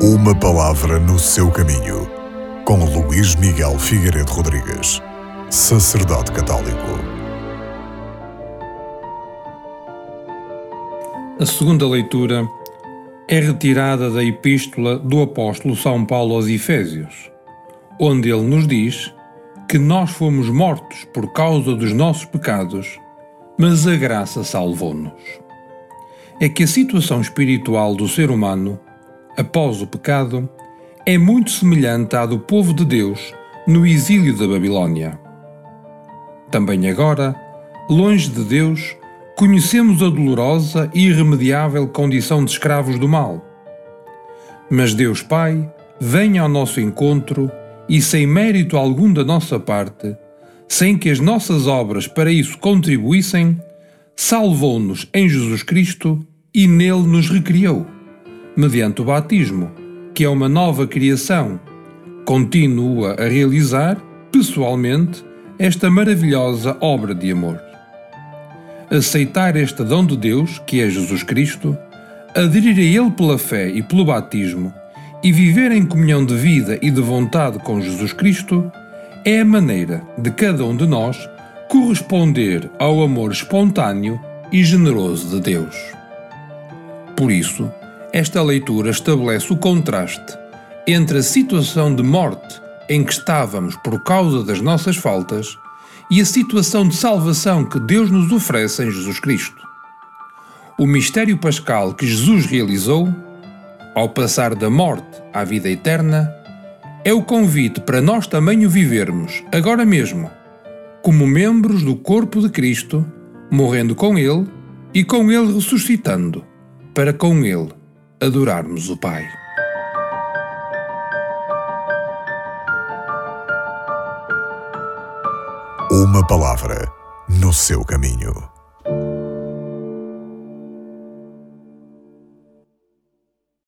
Uma palavra no seu caminho, com Luís Miguel Figueiredo Rodrigues, sacerdote católico. A segunda leitura é retirada da Epístola do Apóstolo São Paulo aos Efésios, onde ele nos diz que nós fomos mortos por causa dos nossos pecados, mas a graça salvou-nos. É que a situação espiritual do ser humano após o pecado, é muito semelhante à do povo de Deus no exílio da Babilônia. Também agora, longe de Deus, conhecemos a dolorosa e irremediável condição de escravos do mal. Mas Deus Pai vem ao nosso encontro e, sem mérito algum da nossa parte, sem que as nossas obras para isso contribuíssem, salvou-nos em Jesus Cristo e nele nos recriou mediante o batismo, que é uma nova criação, continua a realizar, pessoalmente, esta maravilhosa obra de amor. Aceitar este dom de Deus, que é Jesus Cristo, aderir a Ele pela fé e pelo batismo e viver em comunhão de vida e de vontade com Jesus Cristo é a maneira de cada um de nós corresponder ao amor espontâneo e generoso de Deus. Por isso, esta leitura estabelece o contraste entre a situação de morte em que estávamos por causa das nossas faltas e a situação de salvação que Deus nos oferece em Jesus Cristo. O mistério pascal que Jesus realizou, ao passar da morte à vida eterna, é o convite para nós também o vivermos, agora mesmo, como membros do corpo de Cristo, morrendo com Ele e com Ele ressuscitando, para com Ele adorarmos o Pai. Uma palavra no seu caminho.